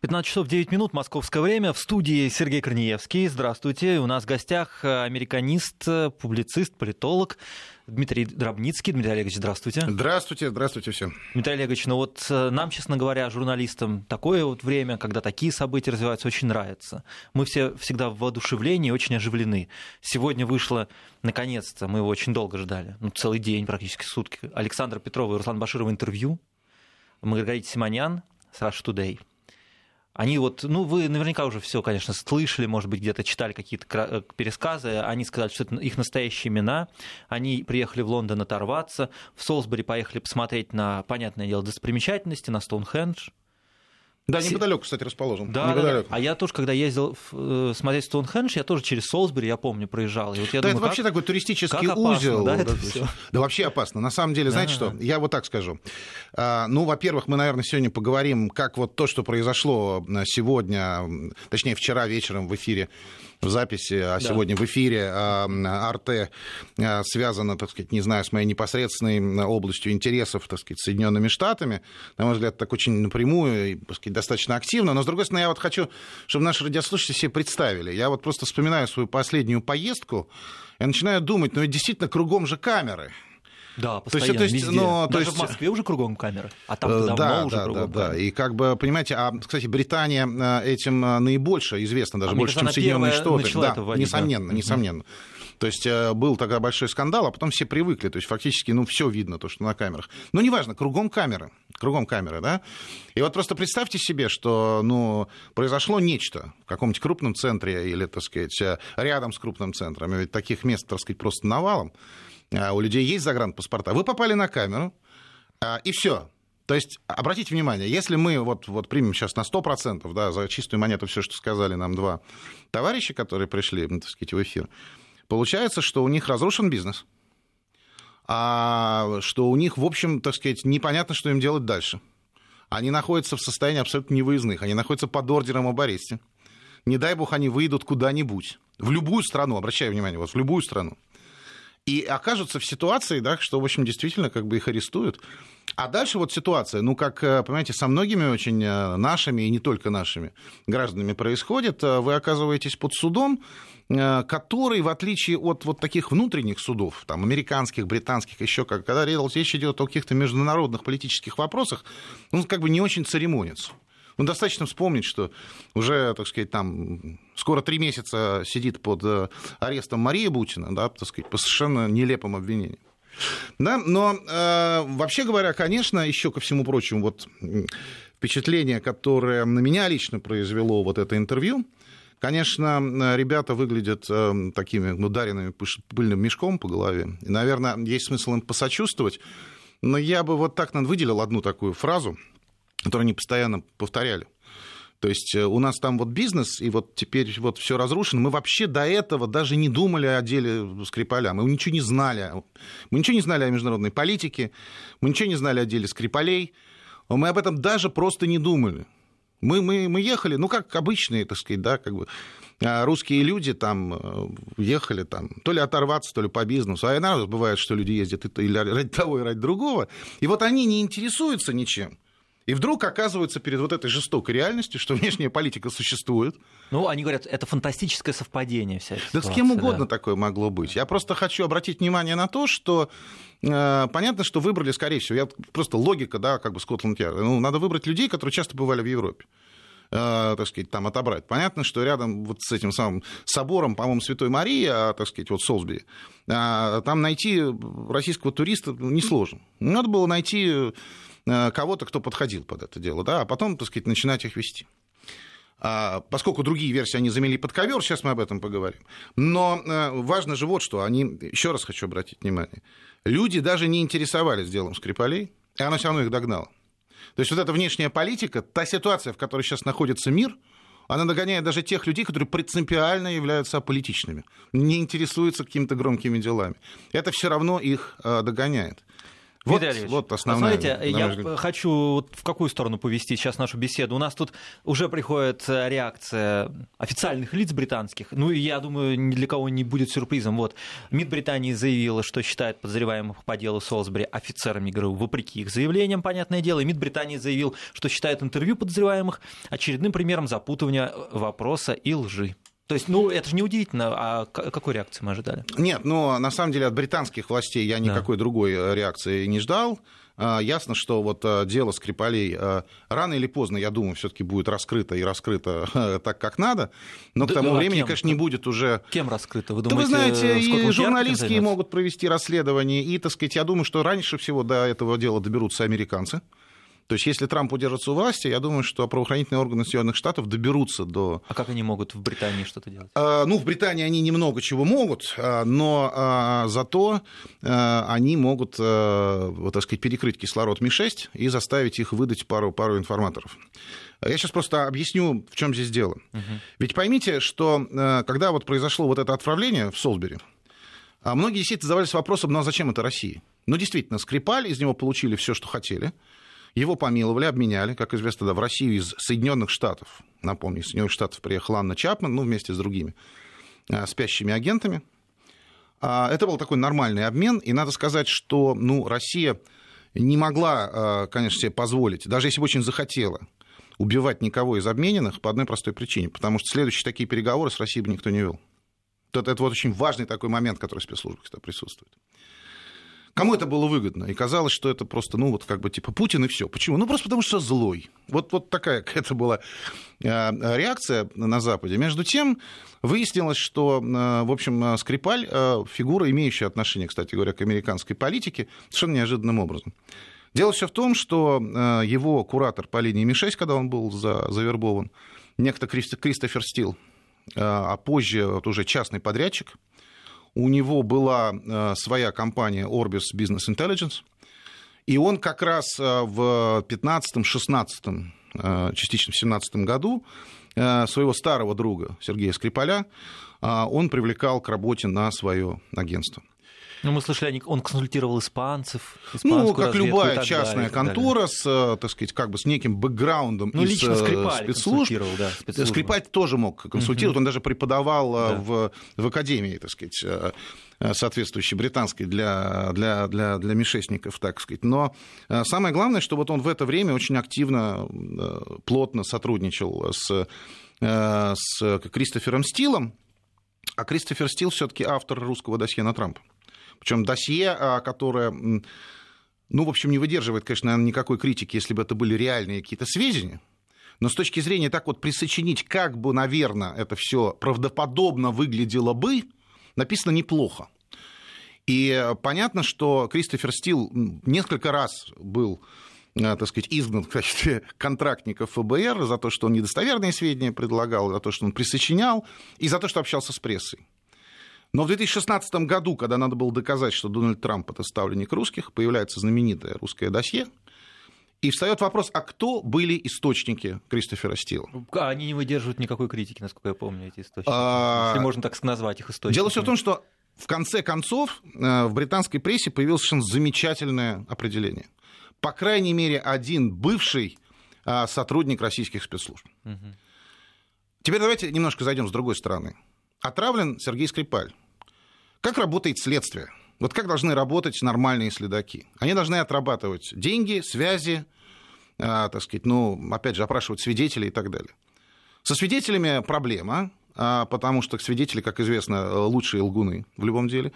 15 часов 9 минут, московское время. В студии Сергей Корнеевский. Здравствуйте. У нас в гостях э, американист, э, публицист, политолог Дмитрий Дробницкий. Дмитрий Олегович, здравствуйте. Здравствуйте, здравствуйте всем. Дмитрий Олегович, ну вот э, нам, честно говоря, журналистам, такое вот время, когда такие события развиваются, очень нравится. Мы все всегда в воодушевлении, очень оживлены. Сегодня вышло, наконец-то, мы его очень долго ждали, ну, целый день, практически сутки, Александра Петрова и Руслан Баширова интервью, Маргарита Симонян с Russia Today. Они вот, ну, вы наверняка уже все, конечно, слышали, может быть, где-то читали какие-то э, пересказы. Они сказали, что это их настоящие имена. Они приехали в Лондон оторваться. В Солсбери поехали посмотреть на, понятное дело, достопримечательности, на Стоунхендж. Да, неподалеку, кстати, расположен. Да, да, а я тоже, когда ездил в, э, смотреть Стоунхендж, я тоже через Солсбери, я помню, проезжал. И вот я да, думаю, это вообще как, такой туристический как опасно, узел. Да, да, это да, всё. да, вообще опасно. На самом деле, знаете Да. что? Я вот так скажу. А, Ну, во-первых, мы, наверное, сегодня поговорим, как вот то, что произошло э, сегодня, точнее, вчера вечером в эфире, в записи, а сегодня в эфире а, Арте а, связано, так сказать, не знаю, с моей непосредственной областью интересов, так сказать, Соединенными Штатами. На мой взгляд, так очень напрямую и, так сказать, достаточно активно. Но, с другой стороны, я вот хочу, чтобы наши радиослушатели себе представили. Я вот просто вспоминаю свою последнюю поездку, я начинаю думать, ну, ведь действительно кругом же камеры. Да, То есть, постоянно, то есть, везде. ну, то Даже есть- в Москве уже кругом камеры, а там Э, давно да, уже да, кругом да, да. камеры. И как бы, понимаете, а, кстати, Британия э, этим э, наибольше известна, даже А больше, чем кажется, она Соединенные Штаты. Да, вводить, да. несомненно, Мгм. несомненно. То есть был тогда большой скандал, а потом все привыкли. То есть фактически, ну, все видно, то, что на камерах. Но неважно, кругом камеры. Кругом камеры, да? И вот просто представьте себе, что, ну, произошло нечто в каком-нибудь крупном центре или, так сказать, рядом с крупным центром. Ведь таких мест, так сказать, просто навалом. А У людей есть загранпаспорта. Вы попали на камеру, а, и все. То есть, обратите внимание, если мы вот, вот примем сейчас на 100%, да, за чистую монету все, что сказали нам два товарища, которые пришли, так сказать, в эфир, получается, что у них разрушен бизнес, а что у них, в общем, так сказать, непонятно, что им делать дальше. Они находятся в состоянии абсолютно невыездных, они находятся под ордером об аресте. Не дай бог, они выйдут куда-нибудь, в любую страну, обращаю внимание, вот в любую страну и окажутся в ситуации, да, что, в общем, действительно как бы их арестуют. А дальше вот ситуация, ну, как, э, понимаете, со многими очень э, нашими, и не только нашими гражданами происходит, э, вы оказываетесь под судом, который, в отличие от вот таких внутренних судов, там, американских, британских, еще как, когда речь идет о каких-то международных политических вопросах, он как бы не очень церемонится. Ну, достаточно вспомнить, что уже, так сказать, там скоро три месяца сидит под э, арестом Мария Бутина, да, так сказать, по совершенно нелепым обвинениям. Да, но э, вообще говоря, конечно, еще ко всему прочему, вот впечатление, которое на меня лично произвело вот это интервью, конечно, ребята выглядят э, такими ударенными пыш- пыльным мешком по голове. И, наверное, есть смысл им посочувствовать. Но я бы вот так выделил одну такую фразу, которую они постоянно повторяли. То есть э, у нас там вот бизнес, и вот теперь вот все разрушено. Мы вообще до этого даже не думали о деле Скрипаля. Мы ничего не знали. Мы ничего не знали о международной политике. Мы ничего не знали о деле Скрипалей. Мы об этом даже просто не думали. Мы, мы, мы ехали, ну, как обычные, так сказать, да, как бы а, русские люди там э, ехали там то ли оторваться, то ли по бизнесу. А иногда бывает, что люди ездят и, или ради того, и ради другого. И вот они не интересуются ничем. И вдруг оказываются перед вот этой жестокой реальностью, что внешняя политика существует. Ну, они говорят, это фантастическое совпадение вся эта Да с ситуация, кем угодно да. такое могло быть. Я просто хочу обратить внимание на то, что э, понятно, что выбрали, скорее всего, я просто логика, да, как бы Скотланд-Ярда. Ну, надо выбрать людей, которые часто бывали в Европе. э, так сказать, там отобрать. Понятно, что рядом вот с этим самым собором, по-моему, Святой Марии, а, так сказать, вот Солсбери, а, там найти российского туриста несложно. Надо было найти кого-то, кто подходил под это дело, да, а потом, так сказать, начинать их вести. А, поскольку другие версии они замели под ковер, сейчас мы об этом поговорим. Но э, важно же вот что, они, еще раз хочу обратить внимание, люди даже не интересовались делом Скрипалей, и оно все равно их догнало. То есть вот эта внешняя политика, та ситуация, в которой сейчас находится мир, она догоняет даже тех людей, которые принципиально являются аполитичными, не интересуются какими-то громкими делами. Это все равно их э, догоняет. Вот, вот основная. Смотрите, я хочу вот в какую сторону повести сейчас нашу беседу. У нас тут уже приходит э, реакция официальных лиц британских. Ну, и я думаю, ни для кого не будет сюрпризом. Вот МИД Британии заявила, что считает подозреваемых по делу Солсбери офицерами ГРУ, вопреки их заявлениям, понятное дело. И МИД Британии заявил, что считает интервью подозреваемых очередным примером запутывания вопроса и лжи. То есть, ну, это же не удивительно. А какой реакции мы ожидали? Нет, ну, на самом деле, от британских властей я никакой да. другой э, реакции не ждал. А, ясно, что вот э, дело Скрипалей э, рано или поздно, я думаю, все-таки будет раскрыто и раскрыто так, как надо. Но да, к тому а времени, кем? конечно, не будет уже... Кем раскрыто? Вы думаете, да вы знаете, и журналистские могут провести расследование, и, так сказать, я думаю, что раньше всего до этого дела доберутся американцы. То есть, если Трамп удержится у власти, я думаю, что правоохранительные органы Соединенных Штатов доберутся до... А как они могут в Британии что-то делать? А, ну, в Британии они немного чего могут, а, но а, зато они могут, вот, так сказать, перекрыть кислород Ми-6 и заставить их выдать пару, пару информаторов. Я сейчас просто объясню, в чем здесь дело. Угу. Ведь поймите, что когда вот произошло вот это отправление в Солсбери, многие действительно задавались вопросом, ну а зачем это России? Ну, действительно, Скрипаль, из него получили все, что хотели – его помиловали, обменяли, как известно, да, в Россию из Соединенных Штатов. Напомню, из Соединенных Штатов приехал Анна Чапман, ну, вместе с другими а, спящими агентами. А, это был такой нормальный обмен, и надо сказать, что ну, Россия не могла, а, конечно, себе позволить, даже если бы очень захотела, убивать никого из обмененных по одной простой причине, потому что следующие такие переговоры с Россией бы никто не вел. Это, это вот очень важный такой момент, который в спецслужбах присутствует. Кому это было выгодно? И казалось, что это просто, ну, вот как бы типа Путин и все. Почему? Ну, просто потому что злой. Вот, вот такая это была э, реакция на Западе. Между тем, выяснилось, что, э, в общем, Скрипаль э, фигура, имеющая отношение, кстати говоря, к американской политике, совершенно неожиданным образом. Дело все в том, что его куратор по линии Ми-6, когда он был за, завербован, некто Кристофер Стил, а позже вот уже частный подрядчик, у него была э, своя компания Orbis Business Intelligence, и он как раз э, в 15-16, э, частично в 17 году своего старого друга Сергея Скрипаля он привлекал к работе на свое агентство. Ну, мы слышали, он консультировал испанцев. Ну, как любая частная далее, контора с, э, так сказать, как бы с неким бэкграундом ну, из э, Скрипаль спецслужб. Да, Скрипаль тоже мог консультировать, угу. он даже преподавал э, да. в, в академии, так сказать, соответствующей британской для, для, для, для мишесников, так сказать. Но самое главное, что вот он в это время очень активно, плотно сотрудничал с, с Кристофером Стилом, а Кристофер Стил все-таки автор русского досье на Трампа. Причем досье, а, которое, ну, в общем, не выдерживает, конечно, никакой критики, если бы это были реальные какие-то сведения. Но с точки зрения так вот присочинить, как бы, наверное, это все правдоподобно выглядело бы, написано неплохо. И понятно, что Кристофер Стил несколько раз был э, так сказать, изгнан в качестве контрактника ФБР за то, что он недостоверные сведения предлагал, за то, что он присочинял, и за то, что общался с прессой. Но в 2016 году, когда надо было доказать, что Дональд Трамп это ставленник русских, появляется знаменитое русское досье, и встает вопрос, а кто были источники Кристофера Стила? Они не выдерживают никакой критики, насколько я помню, эти источники. А... Если можно так назвать их источниками. Дело все в том, что в конце концов э, в британской прессе появилось совершенно замечательное определение. По крайней мере, один бывший а, сотрудник российских спецслужб. Угу. Теперь давайте немножко зайдем с другой стороны. Отравлен Сергей Скрипаль. Как работает следствие? Вот как должны работать нормальные следаки? Они должны отрабатывать деньги, связи, э, так сказать, ну, опять же, опрашивать свидетелей и так далее. Со свидетелями проблема, э, потому что свидетели, как известно, лучшие лгуны в любом деле.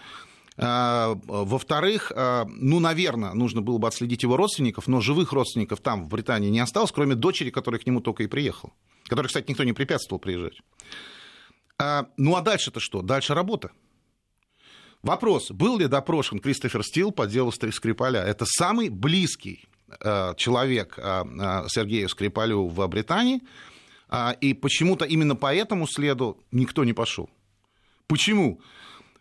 Э, во-вторых, ну, наверное, нужно было бы отследить его родственников, но живых родственников там, в Британии, не осталось, кроме дочери, которая к нему только и приехала. Которой, кстати, никто не препятствовал приезжать. А, ну а дальше-то что? Дальше работа. Вопрос, был ли допрошен Кристофер Стил по делу Скрипаля? Это самый близкий э, человек э, э, Сергею Скрипалю в Британии, э, и почему-то именно по этому следу никто не пошел. Почему?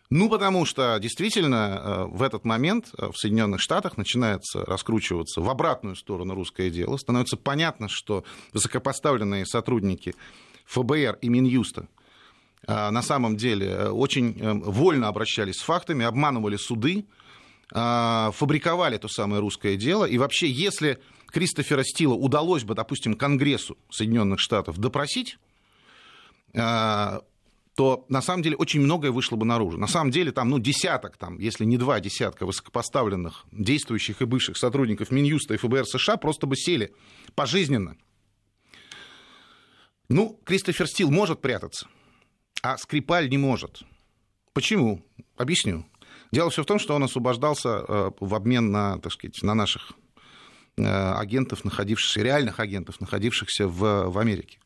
Ну, потому что действительно в этот момент в Соединенных Штатах начинается раскручиваться в обратную сторону русское дело. Становится понятно, что высокопоставленные сотрудники ФБР и Минюста – а, на самом деле э, очень э, вольно обращались с фактами, обманывали суды, фабриковали то самое русское дело. И вообще, если Кристофера Стила удалось бы, допустим, Конгрессу Соединенных Штатов допросить, то на самом деле очень многое вышло бы наружу. На самом деле там, ну, десяток, там, если не два десятка высокопоставленных действующих и бывших сотрудников Минюста и ФБР США просто бы сели пожизненно. Ну, Кристофер Стил может прятаться, а Скрипаль не может. Почему? Объясню. Дело все в том, что он освобождался э, в обмен на, так сказать, на наших э, агентов, находившихся, реальных агентов, находившихся в, в Америке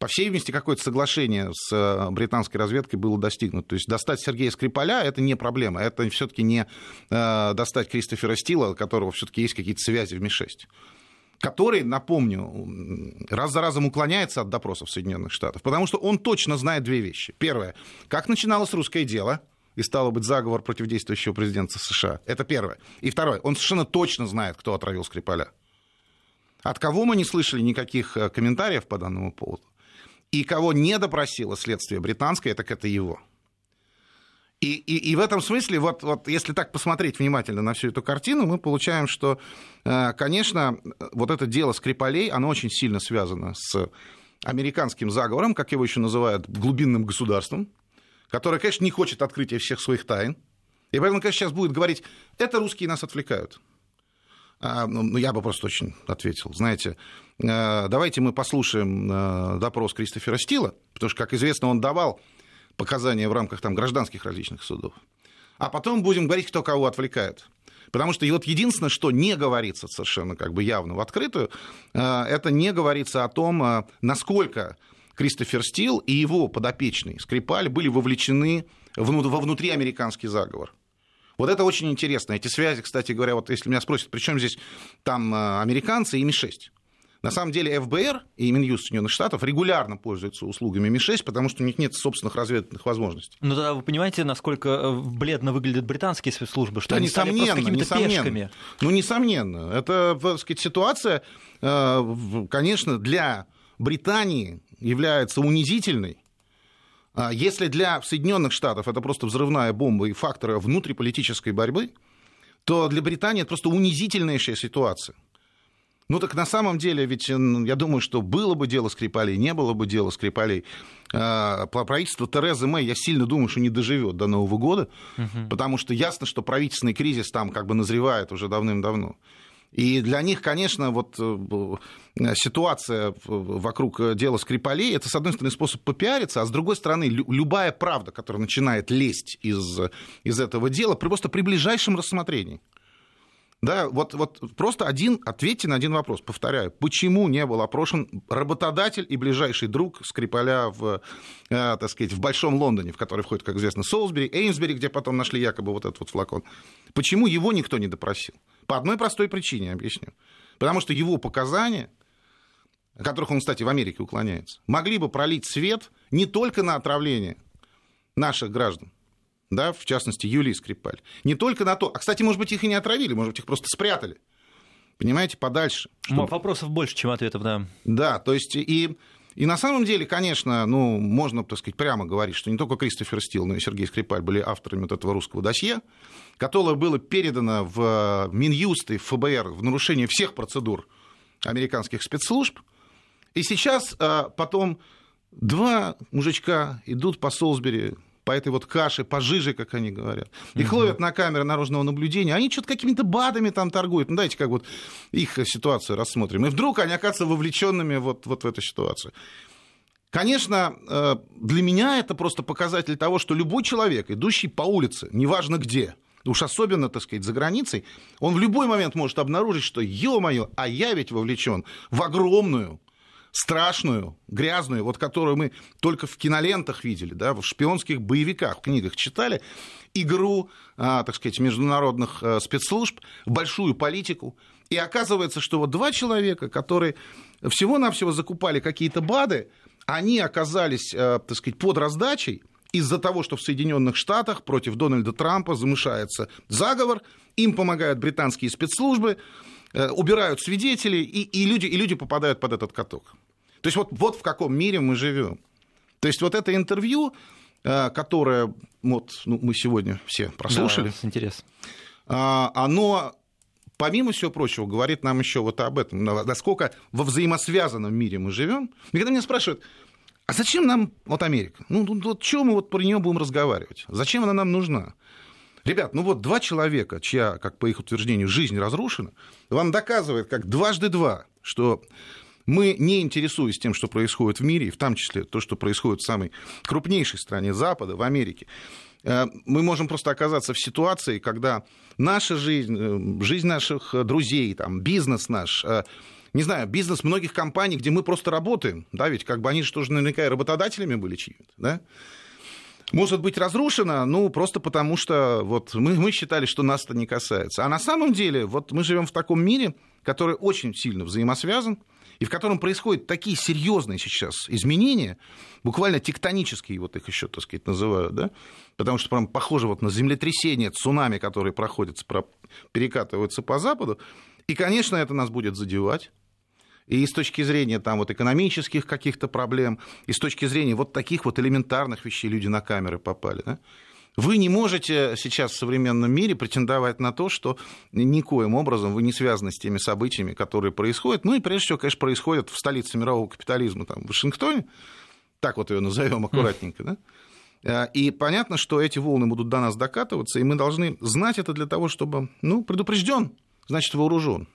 по всей видимости, какое-то соглашение с э, британской разведкой было достигнуто. То есть достать Сергея Скрипаля – это не проблема. Это все-таки не достать Кристофера Стила, у которого все-таки есть какие-то связи в МИ-6 который, напомню, раз за разом уклоняется от допросов Соединенных Штатов, потому что он точно знает две вещи. Первое, как начиналось русское дело, и стало быть заговор против действующего президента США. Это первое. И второе, он совершенно точно знает, кто отравил Скрипаля. От кого мы не слышали никаких э, комментариев по данному поводу. И кого не допросило следствие британское, так это его. И, и, и в этом смысле, вот, вот если так посмотреть внимательно на всю эту картину, мы получаем, что, э, конечно, вот это дело Скрипалей, оно очень сильно связано с американским заговором, как его еще называют, глубинным государством, которое, конечно, не хочет открытия всех своих тайн. И поэтому, конечно, сейчас будет говорить, это русские нас отвлекают. А, ну, ну, я бы просто очень ответил. Знаете, э, давайте мы послушаем э, допрос Кристофера Стила, потому что, как известно, он давал показания в рамках там, гражданских различных судов. А потом будем говорить, кто кого отвлекает. Потому что и вот единственное, что не говорится совершенно как бы явно в открытую, э, это не говорится о том, насколько Кристофер Стил и его подопечный Скрипаль были вовлечены во внутриамериканский заговор. Вот это очень интересно. Эти связи, кстати говоря, вот если меня спросят, при чем здесь там э, американцы и Ми-6? На самом деле ФБР и Минюст Соединенных Штатов регулярно пользуются услугами Ми-6, потому что у них нет собственных разведывательных возможностей. Ну да, вы понимаете, насколько э, бледно выглядят британские спецслужбы, что да, они несомненно, стали какими-то несомненно. пешками. Ну, несомненно. Это, так сказать, ситуация, э, конечно, для Британии является унизительной, а если для Соединенных Штатов это просто взрывная бомба и фактор внутриполитической борьбы, то для Британии это просто унизительнейшая ситуация. Ну так на самом деле, ведь я думаю, что было бы дело Скрипалей, не было бы дела Скрипалей. А, правительство Терезы Мэй, я сильно думаю, что не доживет до Нового года, угу. потому что ясно, что правительственный кризис там как бы назревает уже давным-давно. И для них, конечно, вот э, ситуация вокруг дела Скрипалей, это, с одной стороны, способ попиариться, а с другой стороны, любая правда, которая начинает лезть из, из этого дела, просто при ближайшем рассмотрении. Да, вот, вот просто один, ответьте на один вопрос. Повторяю, почему не был опрошен работодатель и ближайший друг Скрипаля в, э, так сказать, в Большом Лондоне, в который входит, как известно, Солсбери, Эймсбери, где потом нашли якобы вот этот вот флакон. Почему его никто не допросил? По одной простой причине, объясню. Потому что его показания, о которых он, кстати, в Америке уклоняется, могли бы пролить свет не только на отравление наших граждан, да, в частности, Юлии Скрипаль. Не только на то. А, кстати, может быть, их и не отравили, может быть, их просто спрятали. Понимаете, подальше. Чтобы... Вопросов больше, чем ответов, да. Да, то есть и, и на самом деле, конечно, ну, можно, так сказать, прямо говорить, что не только Кристофер Стил, но и Сергей Скрипаль были авторами вот этого русского досье, которое было передано в Минюст и в ФБР в нарушение всех процедур американских спецслужб. И сейчас а, потом два мужичка идут по Солсбери, по этой вот каше, по жиже, как они говорят. Их угу. ловят на камеры наружного наблюдения, они что-то какими-то БАДами там торгуют. Ну, давайте как вот их ситуацию рассмотрим. И вдруг они оказываются вовлеченными вот, вот в эту ситуацию. Конечно, э, для меня это просто показатель того, что любой человек, идущий по улице, неважно где, уж особенно, так сказать, за границей, он в любой момент может обнаружить, что, ё-моё, а я ведь вовлечен в огромную страшную, грязную, вот которую мы только в кинолентах видели, да, в шпионских боевиках, в книгах читали, игру, а, так сказать, международных а, спецслужб большую политику. И оказывается, что вот два человека, которые всего-навсего закупали какие-то БАДы, они оказались, а, так сказать, под раздачей из-за того, что в Соединенных Штатах против Дональда Трампа замышается заговор, им помогают британские спецслужбы, э, убирают свидетелей, и, и, люди, и люди попадают под этот каток. То есть вот, вот в каком мире мы живем. То есть вот это интервью, э, которое вот, ну, мы сегодня все прослушали. Да, с интересом. а, оно помимо всего прочего, говорит нам еще вот об этом, насколько во взаимосвязанном мире мы живем. И когда меня спрашивают, а зачем нам вот Америка? Ну, вот чего мы вот про нее будем разговаривать? Зачем она нам нужна? Ребят, ну вот два человека, чья, как по их утверждению, жизнь разрушена, вам доказывает, как дважды два, что мы, не интересуясь тем, что происходит в мире, и в том числе то, что происходит в самой крупнейшей стране Запада, в Америке, э, мы можем просто оказаться в ситуации, когда наша жизнь, э, жизнь наших друзей, там, бизнес наш, э, не знаю, бизнес многих компаний, где мы просто работаем, да, ведь как бы они же тоже наверняка и работодателями были чьими-то, да, может быть разрушена, ну, просто потому что вот мы, мы считали, что нас это не касается. А на самом деле, вот мы живем в таком мире, который очень сильно взаимосвязан, и в котором происходят такие серьезные сейчас изменения, буквально тектонические, вот их еще, так сказать, называют, да, потому что прям похоже вот на землетрясение, цунами, которые проходят, перекатываются по Западу, и, конечно, это нас будет задевать, и с точки зрения там, вот, экономических каких-то проблем, и с точки зрения вот таких вот элементарных вещей люди на камеры попали. Да? Вы не можете сейчас в современном мире претендовать на то, что никоим образом вы не связаны с теми событиями, которые происходят. Ну и прежде всего, конечно, происходят в столице мирового капитализма, там, в Вашингтоне, так вот ее назовем аккуратненько, да? Э, и понятно, что эти волны будут до нас докатываться, и мы должны знать это для того, чтобы, ну, предупрежден, значит, вооружен.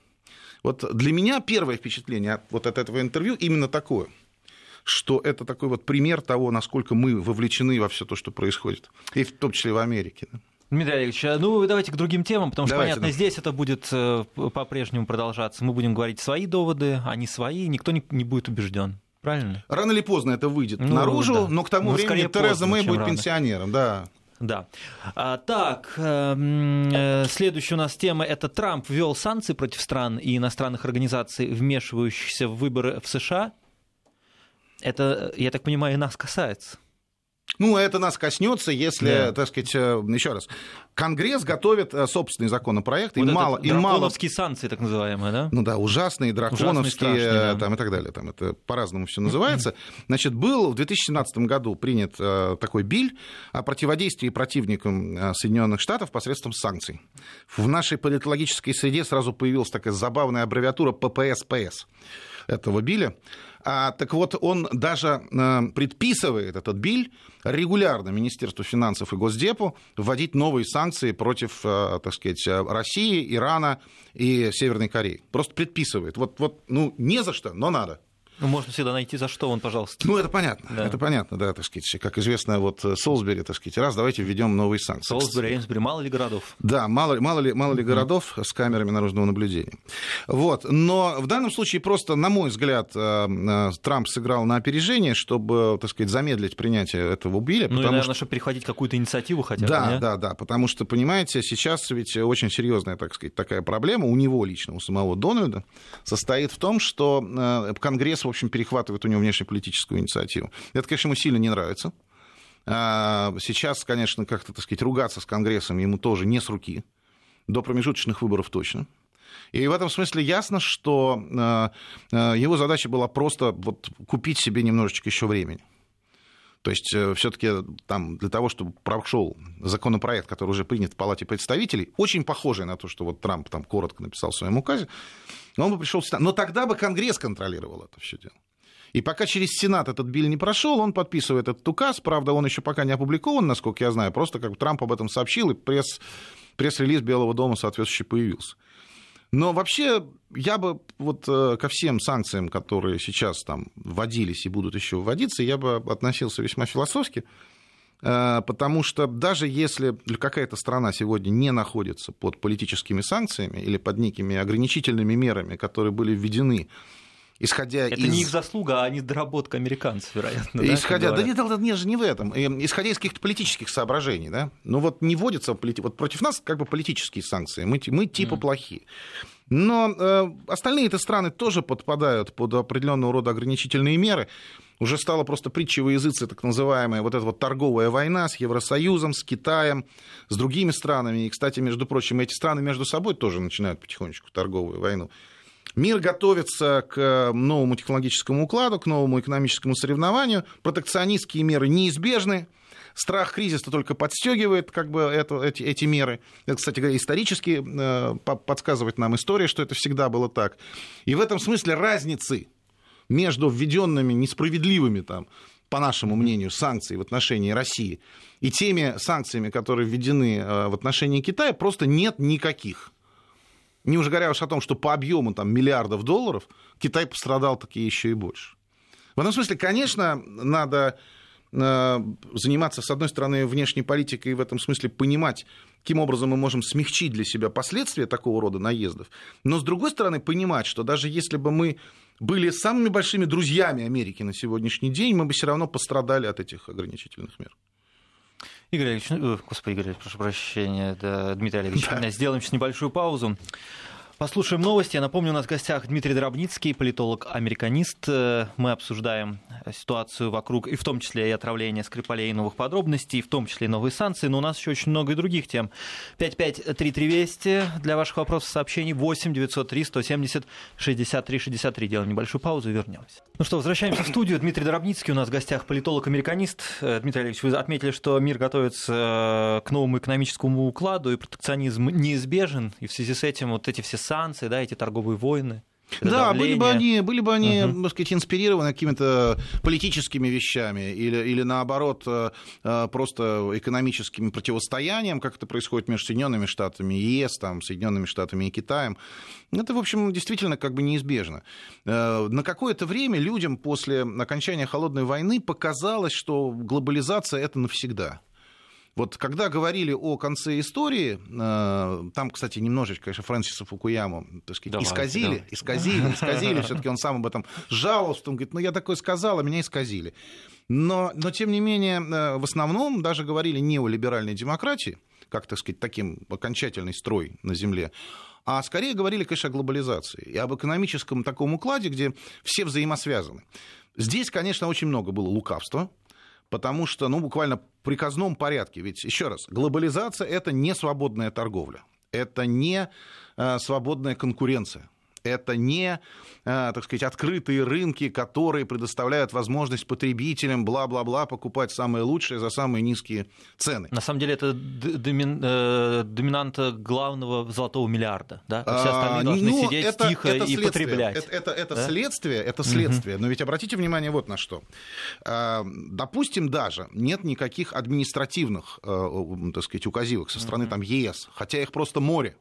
Вот для меня первое впечатление вот от этого интервью именно такое, что это такой вот пример того, насколько мы вовлечены во все то, что происходит, и в том числе в Америке. Дмитрий Олегович, а, ну давайте к другим темам, потому что, давайте, понятно, да. здесь это будет э, по-прежнему продолжаться. Мы будем говорить свои доводы, они свои, никто не, будет убежден. Правильно? Рано или поздно это выйдет ну, наружу, да. но к тому ну, времени Тереза Мэй будет рано. пенсионером, да. Да. А, так, эм, э, следующая у нас тема это Трамп ввел санкции против стран и иностранных организаций, вмешивающихся в выборы в США. Это, я так понимаю, и нас касается. Ну, это нас коснется, если, да. так сказать, э, еще раз, Конгресс готовит э, собственный законопроект, вот и мало... И мало... санкции, так называемые, да? Ну да, ужасные, драконовские, ужасные, страшные, да. там, и так далее. Там это по-разному все называется. Значит, был в 2017 году принят э, такой билль о противодействии противникам Соединенных Штатов посредством санкций. В нашей политологической среде сразу появилась такая забавная аббревиатура ППС-ПС этого билля. А, так вот, он даже а, предписывает этот биль регулярно Министерству финансов и Госдепу вводить новые санкции против, а, так сказать, России, Ирана и Северной Кореи. Просто предписывает. Вот, вот ну, не за что, но надо. Ну, можно всегда найти, за что он, пожалуйста. Ну, это понятно, да. это понятно, да, так сказать. Как известно, вот э, Солсбери, так сказать, раз, давайте введем новые санкции. Солсбери, Эймсбери, мало ли городов? Да, мало, мало, ли, мало ли городов с камерами наружного наблюдения. Вот, но в данном случае просто, на мой взгляд, э, э, Трамп сыграл на опережение, чтобы, так сказать, замедлить принятие этого биля. Ну, и, наверное, что... чтобы перехватить какую-то инициативу хотя бы, Да, не? да, да, потому что, понимаете, сейчас ведь очень серьезная, так сказать, такая проблема у него лично, у самого Дональда, состоит в том, что Конгресс, в общем, перехватывает него внешнеполитическую инициативу. Это, конечно, ему сильно не нравится. А, сейчас, конечно, как-то, так сказать, ругаться с Конгрессом ему тоже не с руки. До промежуточных выборов точно. И в этом смысле ясно, что а, а, его задача была просто вот купить себе немножечко еще времени. То есть э, все-таки там для того, чтобы прошел законопроект, который уже принят в Палате представителей, очень похожий на то, что вот Трамп там коротко написал в своем указе, он бы пришел в Сенат. Но тогда бы Конгресс контролировал это все дело. И пока через Сенат этот биль не прошел, он подписывает этот указ. Правда, он еще пока не опубликован, насколько я знаю. Просто как Трамп об этом сообщил, и пресс, пресс-релиз Белого дома соответствующий появился. Но вообще я бы вот э, ко всем санкциям, которые сейчас там вводились и будут еще вводиться, я бы относился весьма философски, э, потому что даже если какая-то страна сегодня не находится под политическими санкциями или под некими ограничительными мерами, которые были введены исходя это из... не их заслуга, а недоработка американцев, вероятно. Исходя... Да, да нет, нет же не в этом. Эм, исходя из каких-то политических соображений, да? Ну вот не вводятся... Вот против нас как бы политические санкции. Мы, мы типа mm. плохие. Но э, остальные это страны тоже подпадают под определенного рода ограничительные меры. Уже стало просто притчей во языце так называемая вот эта вот торговая война с Евросоюзом, с Китаем, с другими странами. И, кстати, между прочим, эти страны между собой тоже начинают потихонечку торговую войну Мир готовится к новому технологическому укладу, к новому экономическому соревнованию. Протекционистские меры неизбежны. Страх кризиса только подстегивает как бы это, эти, эти меры. Это, кстати говоря, исторически э, подсказывает нам история, что это всегда было так. И в этом смысле разницы между введенными несправедливыми там, по нашему мнению, санкций в отношении России и теми санкциями, которые введены э, в отношении Китая, просто нет никаких. Не уже говоря уж о том, что по объему там, миллиардов долларов Китай пострадал таки еще и больше. В этом смысле, конечно, надо э, заниматься, с одной стороны, внешней политикой и в этом смысле понимать, каким образом мы можем смягчить для себя последствия такого рода наездов. Но, с другой стороны, понимать, что даже если бы мы были самыми большими друзьями Америки на сегодняшний день, мы бы все равно пострадали от этих ограничительных мер. Игорь Олегович, ну, господи, Игорь прошу прощения, да, Дмитрий Олегович, да. сделаем сейчас небольшую паузу. Послушаем новости. Я напомню, у нас в гостях Дмитрий Дробницкий, политолог-американист. Мы обсуждаем ситуацию вокруг, и в том числе и отравления Скрипалей, и новых подробностей, и в том числе и новые санкции, но у нас еще очень много и других тем. 5533 Вести для ваших вопросов сообщений 8 903 170 63 63. Делаем небольшую паузу и вернемся. Ну что, возвращаемся в студию. Дмитрий Дробницкий у нас в гостях политолог-американист. Э, Дмитрий Олегович, вы отметили, что мир готовится э, к новому экономическому укладу, и протекционизм неизбежен, и в связи с этим вот эти все санкции, да, эти торговые войны. Да, были бы они, были бы они, угу. так сказать, инспирированы какими-то политическими вещами или, или наоборот э, э, просто экономическим противостоянием, как это происходит между Соединенными Штатами и ЕС, там, Соединенными Штатами и Китаем. Это, в общем, действительно как бы неизбежно. Э, на какое-то время людям после окончания холодной войны показалось, что глобализация это навсегда. Вот когда говорили о конце истории, э, там, кстати, немножечко, конечно, Фрэнсиса Фукуяму так сказать, Давайте, исказили, да. исказили, исказили, все-таки он сам об этом жаловался, он говорит, ну я такое сказал, а меня исказили. Но, но тем не менее, э, в основном даже говорили неолиберальной демократии, как, так сказать, таким окончательный строй на Земле, а скорее говорили, конечно, о глобализации и об экономическом таком укладе, где все взаимосвязаны. Здесь, конечно, очень много было лукавства, потому что, ну, буквально в приказном порядке. Ведь, еще раз, глобализация – это не свободная торговля, это не э, свободная конкуренция это не, э, так сказать, открытые рынки, которые предоставляют возможность потребителям, бла-бла-бла, покупать самые лучшие за самые низкие цены. На самом деле это домин, э, доминанта главного золотого миллиарда, да? Все а, остальные должны ну, сидеть это, тихо это и потреблять. Это, это, это да? следствие, это следствие. Угу. Но ведь обратите внимание вот на что. А, допустим, даже нет никаких административных, э, так сказать, указивок со стороны угу. там ЕС, хотя их просто море.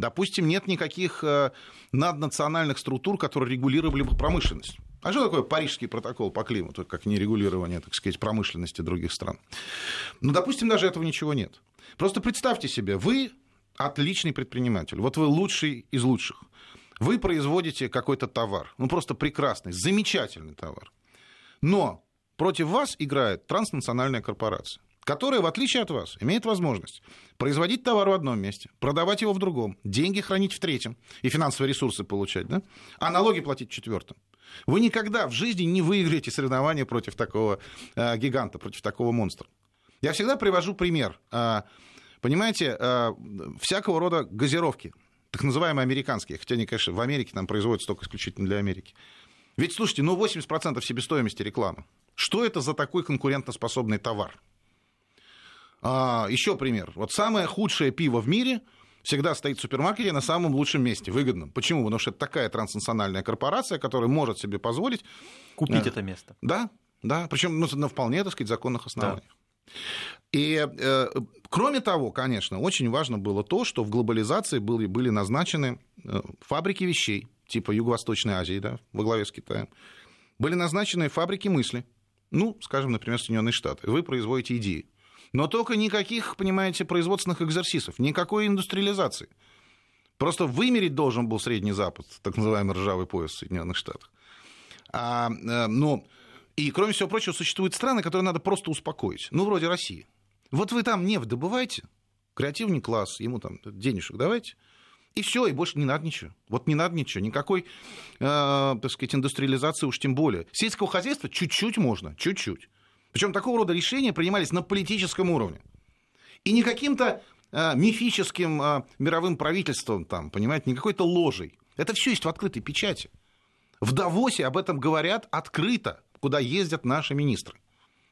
Допустим, нет никаких э, наднациональных структур, которые регулировали бы промышленность. А что такое Парижский протокол по климату, как нерегулирование, так сказать, промышленности других стран? Ну, допустим, даже этого ничего нет. Просто представьте себе, вы отличный предприниматель, вот вы лучший из лучших. Вы производите какой-то товар, ну просто прекрасный, замечательный товар. Но против вас играет транснациональная корпорация которая, в отличие от вас, имеет возможность производить товар в одном месте, продавать его в другом, деньги хранить в третьем и финансовые ресурсы получать, да? а налоги платить в четвертом. Вы никогда в жизни не выиграете соревнования против такого э, гиганта, против такого монстра. Я всегда привожу пример. Э, понимаете, э, всякого рода газировки, так называемые американские, хотя они, конечно, в Америке там производятся только исключительно для Америки. Ведь, слушайте, ну 80% себестоимости рекламы. Что это за такой конкурентоспособный товар? А, еще пример. Вот самое худшее пиво в мире всегда стоит в супермаркете на самом лучшем месте, выгодном. Почему? Потому что это такая транснациональная корпорация, которая может себе позволить... Купить э, это место. Да, да, причем ну, на вполне, так сказать, законных основаниях. Да. И, э, кроме того, конечно, очень важно было то, что в глобализации были, были назначены э, фабрики вещей, типа Юго-Восточной Азии, да, во главе с Китаем. Были назначены фабрики мысли, ну, скажем, например, Соединенные Штаты. Вы производите идеи. Но только никаких, понимаете, производственных экзерсисов, никакой индустриализации. Просто вымерить должен был Средний Запад, так называемый ржавый пояс в Соединенных Штатах. А, э, но, и, кроме всего прочего, существуют страны, которые надо просто успокоить. Ну, вроде России. Вот вы там нефть добываете, креативный класс, ему там денежек давайте, и все, и больше не надо ничего. Вот не надо ничего, никакой, э, так сказать, индустриализации уж тем более. Сельского хозяйства чуть-чуть можно, чуть-чуть. Причем такого рода решения принимались на политическом уровне. И не каким-то а, мифическим а, мировым правительством, там, понимаете, не какой-то ложей. Это все есть в открытой печати. В Давосе об этом говорят открыто, куда ездят наши министры.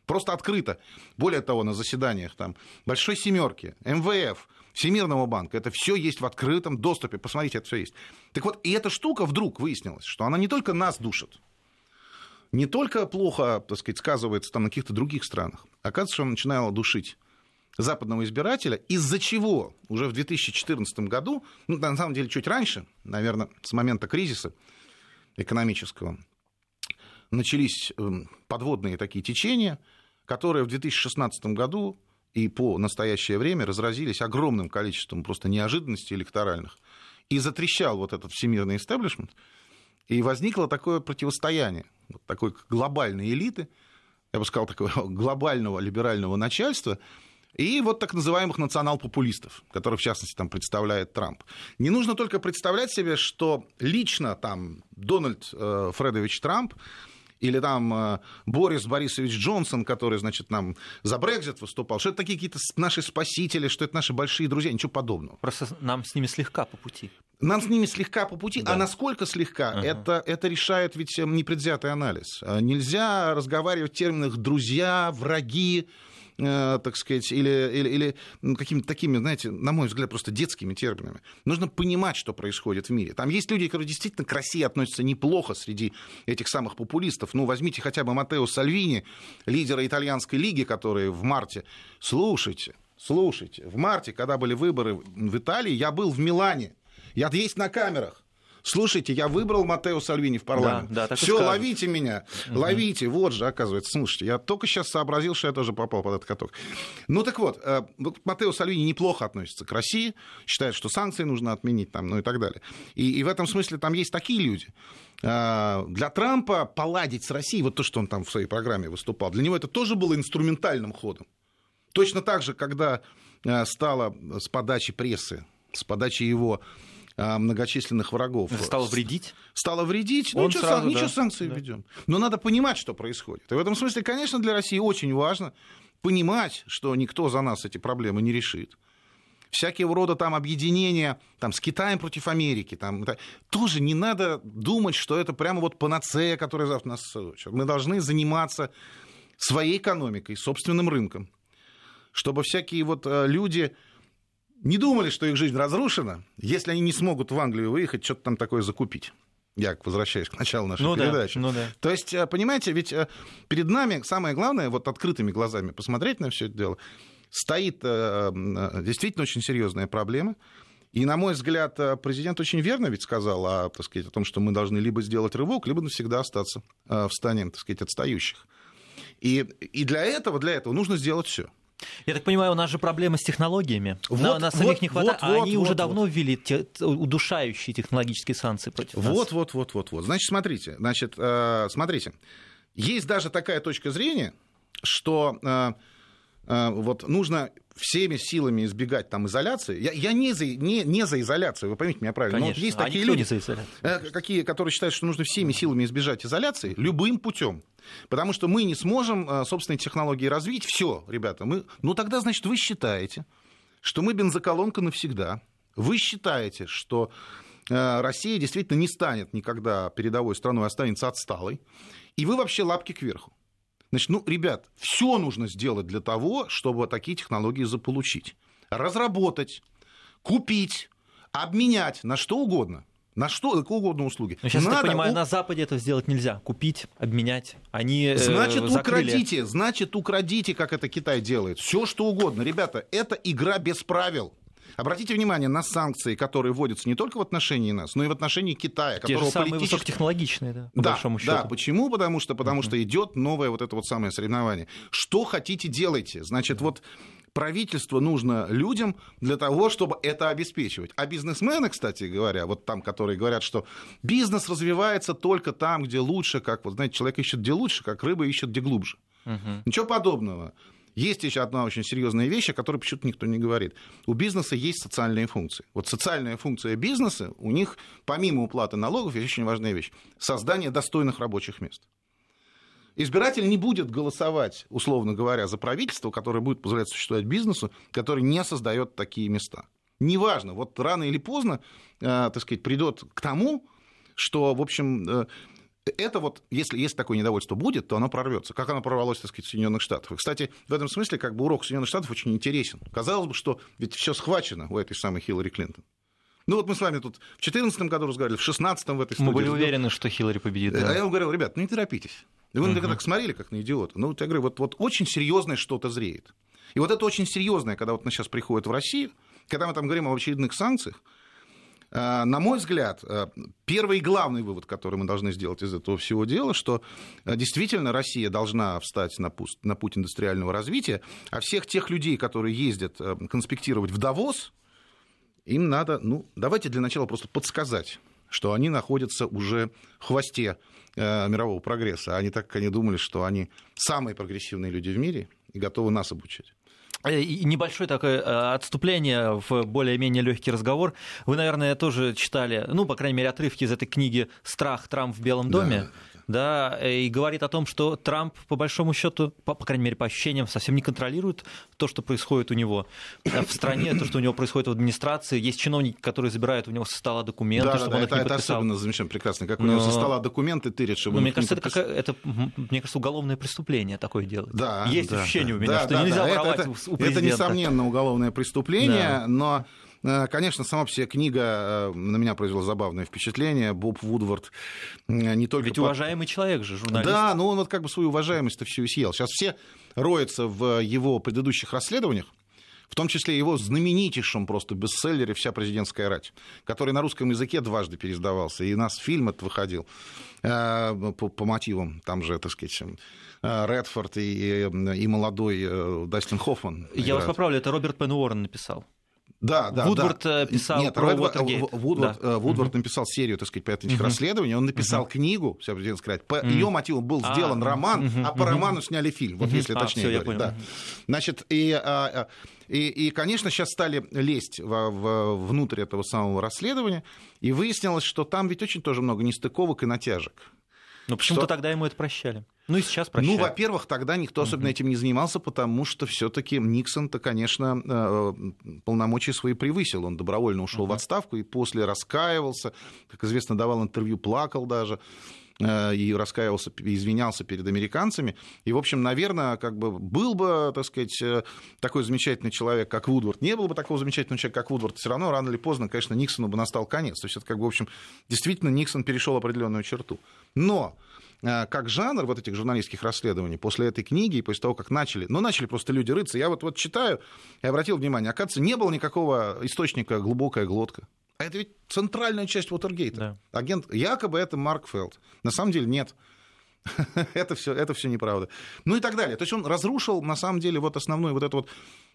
Просто открыто. Более того, на заседаниях там Большой Семерки, МВФ, Всемирного банка, это все есть в открытом доступе. Посмотрите, это все есть. Так вот, и эта штука вдруг выяснилась, что она не только нас душит, не только плохо, так сказать, сказывается там на каких-то других странах, оказывается, что она начинала душить западного избирателя, из-за чего уже в 2014 году, ну, на самом деле, чуть раньше, наверное, с момента кризиса экономического, начались эм, подводные такие течения, которые в 2016 году и по настоящее время разразились огромным количеством просто неожиданностей электоральных. И затрещал вот этот всемирный истеблишмент, и возникло такое противостояние, такой глобальной элиты, я бы сказал, такого глобального либерального начальства, и вот так называемых национал-популистов, которых, в частности, там представляет Трамп. Не нужно только представлять себе, что лично там Дональд э, Фредович Трамп или там э, Борис Борисович Джонсон, который, значит, нам за Брекзит выступал, что это такие какие-то наши спасители, что это наши большие друзья, ничего подобного. Просто нам с ними слегка по пути. Нам с ними слегка по пути, да. а насколько слегка, uh-huh. это, это решает ведь непредвзятый анализ. Нельзя разговаривать в терминах «друзья», «враги», Э, так сказать, или, или, или какими-то такими, знаете, на мой взгляд, просто детскими терминами. Нужно понимать, что происходит в мире. Там есть люди, которые действительно к России относятся неплохо среди этих самых популистов. Ну, возьмите хотя бы Матео Сальвини, лидера итальянской лиги, который в марте. Слушайте, слушайте, в марте, когда были выборы в Италии, я был в Милане. Я есть на камерах. Слушайте, я выбрал Матео Сальвини в парламент. Да, да, Все, ловите меня, угу. ловите. Вот же, оказывается, слушайте, я только сейчас сообразил, что я тоже попал под этот каток. Ну так вот, э, Матео Сальвини неплохо относится к России, считает, что санкции нужно отменить, там, ну и так далее. И, и в этом смысле там есть такие люди. Э, для Трампа поладить с Россией, вот то, что он там в своей программе выступал, для него это тоже было инструментальным ходом. Точно так же, когда э, стало с подачи прессы, с подачи его многочисленных врагов. Стало вредить? Стало вредить. Ну, ничего, сразу, ничего да. санкции да. ведем. Но надо понимать, что происходит. И в этом смысле, конечно, для России очень важно понимать, что никто за нас эти проблемы не решит. Всякие рода там объединения там, с Китаем против Америки. Там, тоже не надо думать, что это прямо вот панацея, которая завтра нас... Мы должны заниматься своей экономикой, собственным рынком. Чтобы всякие вот э, люди не думали, что их жизнь разрушена, если они не смогут в Англию выехать, что-то там такое закупить. Я возвращаюсь к началу нашей ну передачи. Да, ну да. То есть, э, понимаете, ведь э, перед нами самое главное, вот открытыми глазами посмотреть на все это дело, стоит э, действительно очень серьезная проблема. И, на мой взгляд, президент очень верно ведь сказал о, так сказать, о том, что мы должны либо сделать рывок, либо навсегда остаться в стане, так сказать, отстающих. И, и для этого, для этого нужно сделать все. Я так понимаю, у нас же проблемы с технологиями. Вот, на, нас вот, самих не хватает, вот, а они вот, уже вот, давно вот. ввели те, удушающие технологические санкции против вот, нас. Вот, вот, вот, вот, вот. Значит, смотрите, значит, э, смотрите. Есть даже такая точка зрения, что э, вот нужно всеми силами избегать там изоляции. Я, я не, за, не, не за изоляцию, вы поймите меня правильно. Конечно. Но есть а такие люди, не. Э, какие, которые считают, что нужно всеми силами избежать изоляции любым путем. Потому что мы не сможем э, собственные технологии развить. Все, ребята, мы... ну тогда, значит, вы считаете, что мы бензоколонка навсегда. Вы считаете, что э, Россия действительно не станет никогда передовой страной, останется отсталой. И вы вообще лапки кверху. Значит, ну, ребят, все нужно сделать для того, чтобы такие технологии заполучить. Разработать, купить, обменять на что угодно. На что, на угодно услуги. Но сейчас, Надо... я понимаю, у... на Западе это сделать нельзя. Купить, обменять. Они э, Значит, закрыли... украдите, значит, украдите, как это Китай делает. Все, что угодно. Ребята, это игра без правил. Обратите внимание на санкции, которые вводятся не только в отношении нас, но и в отношении Китая. Те же самые политически... высокотехнологичные, да, по да, большому счету. Да, почему? Потому что, потому uh-huh. что идет новое вот это вот самое соревнование. Что хотите, делайте. Значит, uh-huh. вот правительство нужно людям для того, чтобы это обеспечивать. А бизнесмены, кстати говоря, вот там, которые говорят, что бизнес развивается только там, где лучше, как, вот знаете, человек ищет где лучше, как рыба ищет где глубже. Угу. Ничего подобного. Есть еще одна очень серьезная вещь, о которой почему-то никто не говорит. У бизнеса есть социальные функции. Вот социальная функция бизнеса, у них помимо уплаты налогов есть очень важная вещь. Создание достойных рабочих мест. Избиратель не будет голосовать, условно говоря, за правительство, которое будет позволять существовать бизнесу, который не создает такие места. неважно, вот рано или поздно, так сказать, придет к тому, что, в общем, это вот, если, если такое недовольство будет, то оно прорвется. Как оно прорвалось, так сказать, в Соединенных Штатах. И, кстати, в этом смысле как бы урок Соединенных Штатов очень интересен. Казалось бы, что ведь все схвачено у этой самой Хиллари Клинтон. Ну вот мы с вами тут в 2014 году разговаривали, в 2016 в этой студии. Мы были уверены, что Хиллари победит. Да. А я вам говорил, ребят, ну не торопитесь. И вы uh-huh. так смотрели, как на идиота. Ну, вот я говорю, вот, вот очень серьезное что-то зреет. И вот это очень серьезное, когда вот сейчас приходит в Россию, когда мы там говорим об очередных санкциях, Э, на мой взгляд, э, первый и главный вывод, который мы должны сделать из этого всего дела, что э, действительно Россия должна встать на путь, на путь индустриального развития, а всех тех людей, которые ездят конспектировать в Давос, им надо, ну, давайте для начала просто подсказать, что они находятся уже в хвосте мирового прогресса. Они так они думали, что они самые прогрессивные люди в мире и готовы нас обучать. Э, небольшое такое э, отступление в более-менее легкий разговор. Вы, наверное, тоже читали, ну, по крайней мере, отрывки из этой книги «Страх Трамп в Белом доме». Да да, и говорит о том, что Трамп, по большому счету, по, по крайней мере, по ощущениям, совсем не контролирует то, что происходит у него в стране, то, что у него происходит в администрации. Есть чиновники, которые забирают у него со стола документы, да, чтобы да, он это, их не это особенно замечательно, прекрасно. Как у него со стола документы тырят, чтобы Но мне кажется, это, как, это, мне кажется, уголовное преступление такое делать. Да, Есть да, ощущение да, у меня, да, что да, нельзя да, воровать это, у президента. Это, несомненно, уголовное преступление, да. но Э, конечно, сама по себе книга э, на меня произвела забавное впечатление. Боб Вудвард э, не только... Ведь уважаемый человек же, журналист. Да, но он вот как бы свою уважаемость-то всю и съел. Сейчас все роются в его предыдущих расследованиях, в том числе его знаменитейшем просто бестселлере «Вся президентская рать», который на русском языке дважды пересдавался, и у нас фильм этот выходил по, по мотивам, там же, так сказать, Редфорд и, и молодой Дастин Хоффман. Я играют. вас поправлю, это Роберт Пен Уоррен написал. Да, да, Вудвард да. писал Нет, про Вудвард, Watergate. Вудвард, да. Вудвард угу. написал серию, так сказать, по этих угу. расследований. Он написал угу. книгу, вся президент сказать. По угу. ее мотивам был а, сделан а, роман, угу. а по угу. роману сняли фильм. Вот угу. если а, точнее всё, говорить. Да. Значит, и, а, и, и, конечно, сейчас стали лезть в, в, внутрь этого самого расследования, и выяснилось, что там ведь очень тоже много нестыковок и натяжек. Но почему-то что... тогда ему это прощали. Ну и сейчас прощают. Ну, во-первых, тогда никто особенно этим не занимался, потому что все-таки Никсон-то, конечно, э, полномочия свои превысил. Он добровольно ушел в отставку и после раскаивался, как известно, давал интервью, плакал даже э, и раскаивался, извинялся перед американцами. И, в общем, наверное, как бы был бы, так сказать, э, такой замечательный человек, как Вудвард, не было бы такого замечательного человека, как Вудвард, все равно рано или поздно, конечно, Никсону бы настал конец. То есть это, как бы, в общем, действительно Никсон перешел определенную черту. Но как жанр вот этих журналистских расследований после этой книги и после того, как начали, ну, начали просто люди рыться. Я вот, вот читаю и обратил внимание, оказывается, не было никакого источника глубокая глотка. А это ведь центральная часть Уотергейта. Да. Агент, якобы это Марк Фелд. На самом деле нет. это все это все неправда. Ну и так далее. То есть он разрушил, на самом деле, вот основной вот это вот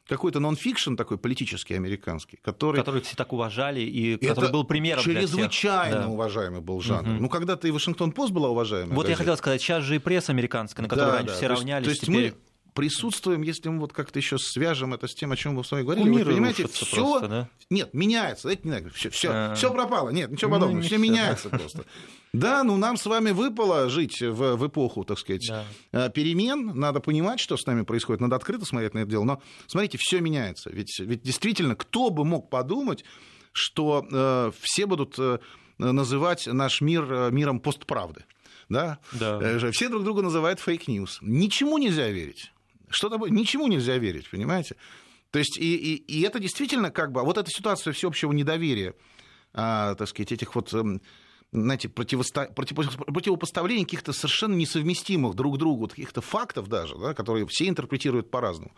какой-то нон-фикшн такой политический американский, который... Который все так уважали и который был примером чрезвычайно для всех. уважаемый был жанр. Угу. Ну, когда-то и Вашингтон-Пост была уважаемая. Вот газета. я хотел сказать, сейчас же и пресса американская, на которую да, раньше да. все то равнялись. То есть теперь... мы присутствуем, если мы вот как-то еще свяжем это с тем, о чем вы с вами говорили, вы понимаете, все просто, да? нет, меняется, это не все, все, а... все пропало, нет, ничего ну, подобного, ну, все меняется просто. Да, ну нам с вами выпало жить в, в эпоху, так сказать, да. Э, перемен. Надо понимать, что с нами происходит. Надо открыто смотреть на это дело. Но смотрите, все меняется. Ведь, ведь действительно, кто бы мог подумать, что э, все будут э, называть наш мир э, миром постправды. Да? Да. Э, все друг друга называют fake news. Ничему нельзя верить. Что такое? Ничему нельзя верить, понимаете? То есть, и, и, и это действительно как бы... Вот эта ситуация всеобщего недоверия, а, так сказать, этих вот эм, знаете, противосто... противопоставление каких-то совершенно несовместимых друг другу каких-то фактов даже, да, которые все интерпретируют по-разному.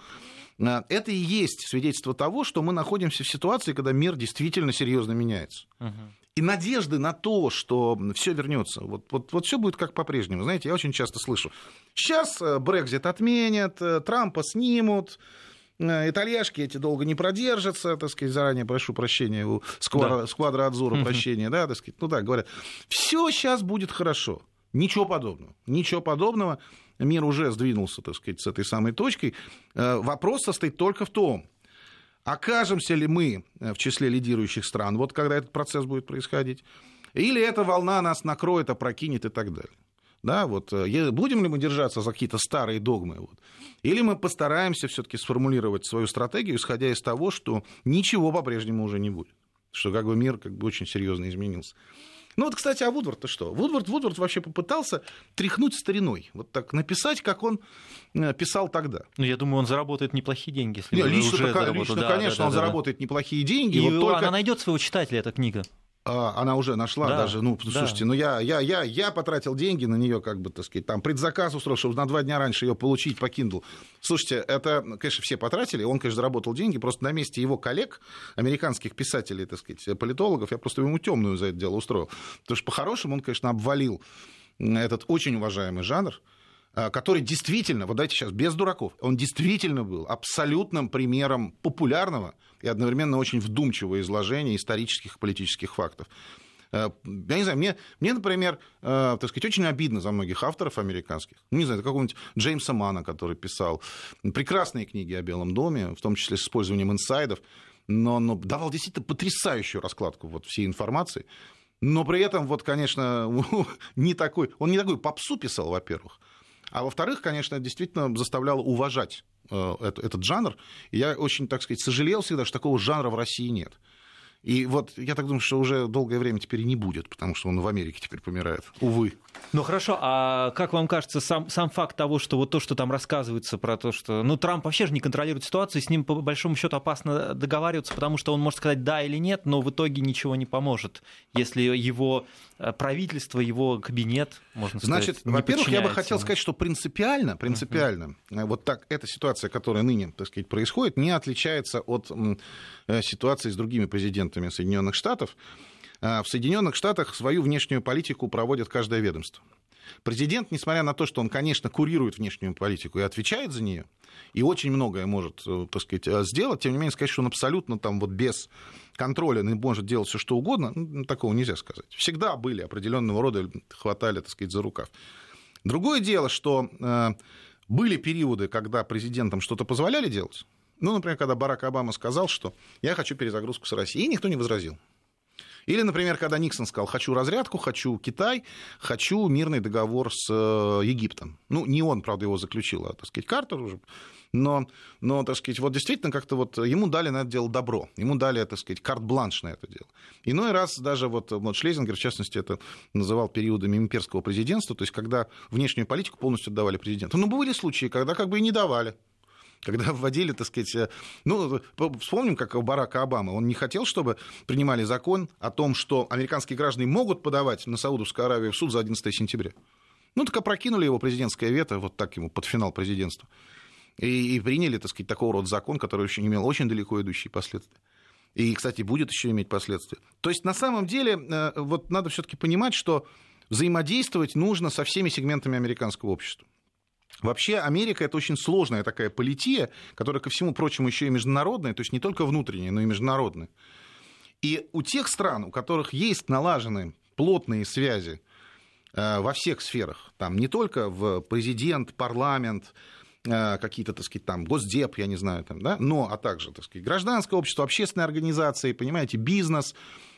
А, это и есть свидетельство того, что мы находимся в ситуации, когда мир действительно серьезно меняется. Угу. И надежды на то, что все вернется, вот, вот, вот все будет как по-прежнему. Знаете, я очень часто слышу, сейчас э, Брекзит отменят, э, Трампа снимут, итальяшки эти долго не продержатся, так сказать, заранее прошу прощения у сквадра, да. сквадра Адзура прощения, да, так сказать, ну так говорят. Все сейчас будет хорошо. Ничего подобного. Ничего подобного. Мир уже сдвинулся, так сказать, с этой самой точкой. Э, вопрос состоит только в том, окажемся ли мы э, в числе лидирующих стран, вот когда этот процесс будет происходить, или эта волна нас накроет, опрокинет и так далее. Да, вот, э, будем ли мы держаться за какие-то старые догмы? Вот? Или мы постараемся все-таки сформулировать свою стратегию, исходя из того, что ничего по-прежнему уже не будет, что как бы мир как бы очень серьезно изменился. Ну вот, кстати, а Вудвард-то что? Вудвард, Вудвард вообще попытался тряхнуть стариной, вот так написать, как он э, писал тогда. Ну, я думаю, он заработает неплохие деньги. Если Нет, лично, уже лично да, конечно, да, да, он да, заработает неплохие деньги. И вот только... она найдет своего читателя, эта книга. А, она уже нашла да, даже, ну, да. слушайте, ну я, я, я, я потратил деньги на нее, как бы, так сказать, там предзаказ устроил, чтобы на два дня раньше ее получить по Kindle. Слушайте, это, конечно, все потратили, он, конечно, заработал деньги, просто на месте его коллег, американских писателей, так сказать, политологов, я просто ему темную за это дело устроил. Потому что по-хорошему он, конечно, обвалил этот очень уважаемый жанр, а, который действительно, вот дайте сейчас, без дураков, он действительно был абсолютным примером популярного и одновременно очень вдумчивого изложения исторических и политических фактов. А, я не знаю, мне, мне например, э, так сказать, очень обидно за многих авторов американских. Ну, не знаю, какого-нибудь Джеймса Мана, который писал прекрасные книги о Белом доме, в том числе с использованием инсайдов, но, но давал действительно потрясающую раскладку вот всей информации. Но при этом, вот, конечно, не такой, он не такой попсу писал, во-первых, а во-вторых, конечно, действительно заставляло уважать э, этот жанр. И я очень, так сказать, сожалел всегда, что такого жанра в России нет. И вот я так думаю, что уже долгое время теперь не будет, потому что он в Америке теперь помирает. Увы. Ну хорошо, а как вам кажется, сам, сам факт того, что вот то, что там рассказывается про то, что ну, Трамп вообще же не контролирует ситуацию, с ним по большому счету опасно договариваться, потому что он может сказать да или нет, но в итоге ничего не поможет, если его правительство, его кабинет, можно сказать, Значит, во-первых, я бы хотел сказать, что принципиально, принципиально, uh-huh. вот так эта ситуация, которая ныне, так сказать, происходит, не отличается от э, ситуации с другими президентами Соединенных Штатов, а, в Соединенных Штатах свою внешнюю политику проводит каждое ведомство. Президент, несмотря на то, что он, конечно, курирует внешнюю политику и отвечает за нее, и очень многое может, э, так сказать, э, сделать, тем не менее, сказать, что он абсолютно там вот без контроля может делать все что угодно, ну, такого нельзя сказать. Всегда были определенного рода, хватали, так сказать, за рукав. Другое дело, что э, были периоды, когда президентам что-то позволяли делать, ну, например, когда Барак Обама сказал, что я хочу перезагрузку с Россией, и никто не возразил. Или, например, когда Никсон сказал, хочу разрядку, хочу Китай, хочу мирный договор с э, Египтом. Ну, не он, правда, его заключил, а, так сказать, Картер уже. Но, но, так сказать, вот действительно как-то вот ему дали на это дело добро. Ему дали, так сказать, карт-бланш на это дело. Иной раз даже вот, вот Шлезингер, в частности, это называл периодами имперского президентства, то есть когда внешнюю политику полностью отдавали президенту. Но были случаи, когда как бы и не давали когда вводили, так сказать, э, ну, вспомним, как Барака Обамы, он не хотел, чтобы принимали закон о том, что американские граждане могут подавать на Саудовскую Аравию в суд за 11 сентября. Ну, так опрокинули его президентское вето, вот так ему под финал президентства. И, и приняли, так сказать, такого рода закон, который очень имел очень далеко идущие последствия. И, кстати, будет еще иметь последствия. То есть, на самом деле, э, вот надо все-таки понимать, что взаимодействовать нужно со всеми сегментами американского общества. Вообще Америка это очень сложная такая полития, которая, ко всему прочему, еще и международная, то есть не только внутренняя, но и международная. И у тех стран, у которых есть налажены плотные связи э, во всех сферах, там не только в президент, парламент, э, какие-то, так сказать, там, госдеп, я не знаю, там, да, но, а также, так сказать, гражданское общество, общественные организации, понимаете, бизнес,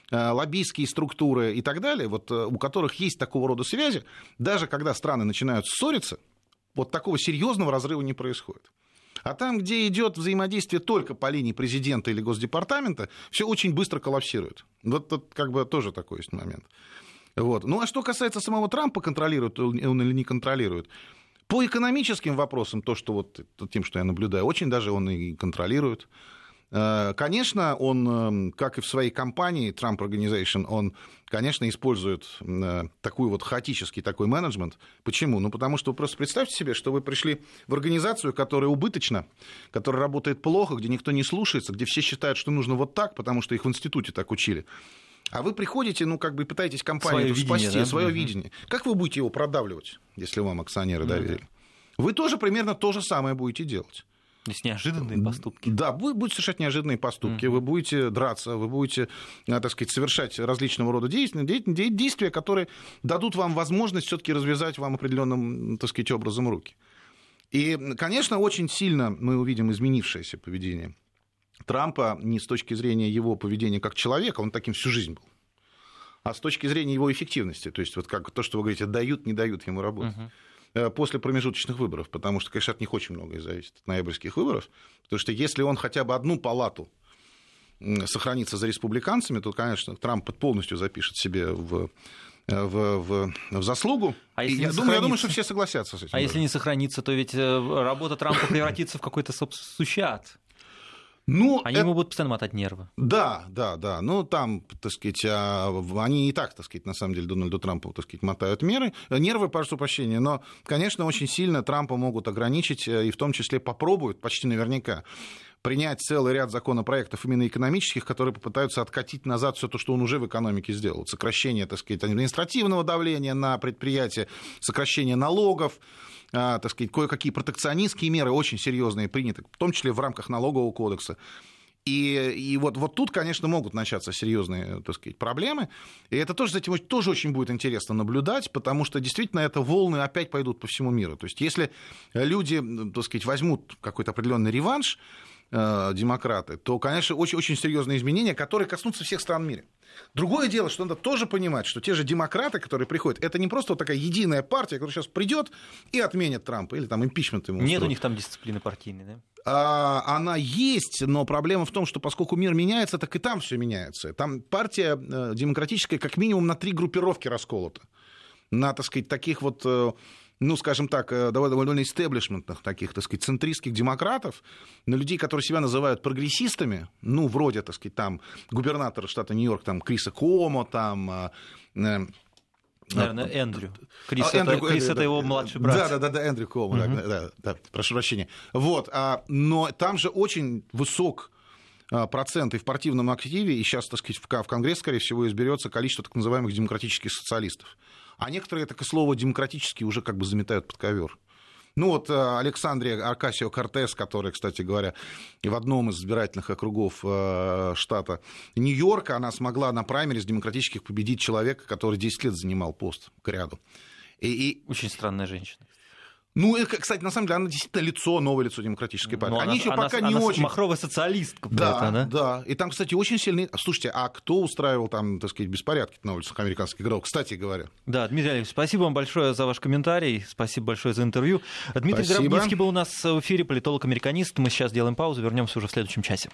э, лоббистские структуры и так далее, вот у которых есть такого рода связи, даже когда страны начинают ссориться, вот такого серьезного разрыва не происходит. А там, где идет взаимодействие только по линии президента или Госдепартамента, все очень быстро коллапсирует. Вот тут как бы тоже такой есть момент. Вот. Ну а что касается самого Трампа, контролирует он или не контролирует, по экономическим вопросам, то, что вот тем, что я наблюдаю, очень даже он и контролирует. Э, конечно, он, эм, как и в своей компании Trump Organization, он, конечно, использует э, такой вот хаотический такой менеджмент. Почему? Ну, потому что вы просто представьте себе, что вы пришли в организацию, которая убыточна, которая работает плохо, где никто не слушается, где все считают, что нужно вот так, потому что их в институте так учили. А вы приходите, ну, как бы пытаетесь компанию свое спасти, видение, да? свое угу. видение. Как вы будете его продавливать, если вам акционеры доверили? Угу. Вы тоже примерно то же самое будете делать. То есть неожиданные поступки. Да, будут совершать неожиданные поступки. Mm-hmm. Вы будете драться, вы будете, э, так сказать, совершать различного рода действия, действия, которые дадут вам возможность все-таки развязать вам определенным, так сказать, образом руки. И, конечно, очень сильно мы увидим изменившееся поведение Трампа не с точки зрения его поведения как человека, он таким всю жизнь был. а с точки зрения его эффективности. То есть вот как то, что вы говорите, дают, не дают ему работать. Угу. После промежуточных выборов, потому что, конечно, от них очень многое зависит, от ноябрьских выборов. Потому что если он хотя бы одну палату сохранится за республиканцами, то, конечно, Трамп полностью запишет себе в Э, в, в, в заслугу. А если я, думаю, я думаю, что все согласятся с этим. А даже. если не сохранится, то ведь э, работа Трампа превратится в какой-то сущий ад. Ну, они это... ему будут постоянно мотать нервы. Да, да, да. Ну, там, так сказать, а, они и так, так сказать, на самом деле Дональду Трампу, так сказать, мотают меры, э, нервы, прошу прощения, но, конечно, очень сильно Трампа могут ограничить, и в том числе попробуют, почти наверняка, принять целый ряд законопроектов именно экономических, которые попытаются откатить назад все то, что он уже в экономике сделал. Сокращение, так сказать, административного давления на предприятия, сокращение налогов, а, так сказать, кое-какие протекционистские меры очень серьезные приняты, в том числе в рамках налогового кодекса. И, и вот, вот тут, конечно, могут начаться серьезные так сказать, проблемы. И это тоже, за этим тоже очень будет интересно наблюдать, потому что действительно это волны опять пойдут по всему миру. То есть если люди так сказать, возьмут какой-то определенный реванш, демократы, то, конечно, очень, очень серьезные изменения, которые коснутся всех стран в мире. Другое дело, что надо тоже понимать, что те же демократы, которые приходят, это не просто вот такая единая партия, которая сейчас придет и отменит Трампа, или там импичмент ему Нет устроит. у них там дисциплины партийной, да? А, она есть, но проблема в том, что поскольку мир меняется, так и там все меняется. Там партия э, демократическая как минимум на три группировки расколота. На, так сказать, таких вот э, ну, скажем так, э, довольно, истеблишментных таких, так сказать, центристских демократов, на людей, которые себя называют прогрессистами, ну, вроде, так сказать, там, губернатора штата Нью-Йорк, там, Криса Комо, там, э, э, Наверное, Эндрю. Крис, а, это, Эндрю, Крис это его младший брат. Да, да, да, да Эндрю Коума, угу. да, да, да, прошу прощения. Вот, а, но там же очень высок а, процент и в партийном активе, и сейчас, так сказать, в Конгресс, скорее всего, изберется количество так называемых демократических социалистов а некоторые так и слово демократически уже как бы заметают под ковер. Ну вот э, Александрия Аркасио Кортес, который, кстати говоря, в одном из избирательных округов э, штата Нью-Йорка, она смогла на праймере с демократических победить человека, который 10 лет занимал пост к ряду. И, и... Очень странная женщина. Ну, это, кстати, на самом деле, она действительно лицо, новое лицо демократической партии. Но Они она, еще она, пока она, не она очень. Махровая социалистка. Да, это, да, да. И там, кстати, очень сильный. Слушайте, а кто устраивал там, так сказать, беспорядки на улицах американских городов, кстати говоря? Да, Дмитрий Олегович, спасибо вам большое за ваш комментарий. Спасибо большое за интервью. Дмитрий спасибо. Был у нас в эфире, политолог-американист. Мы сейчас делаем паузу, вернемся уже в следующем часе.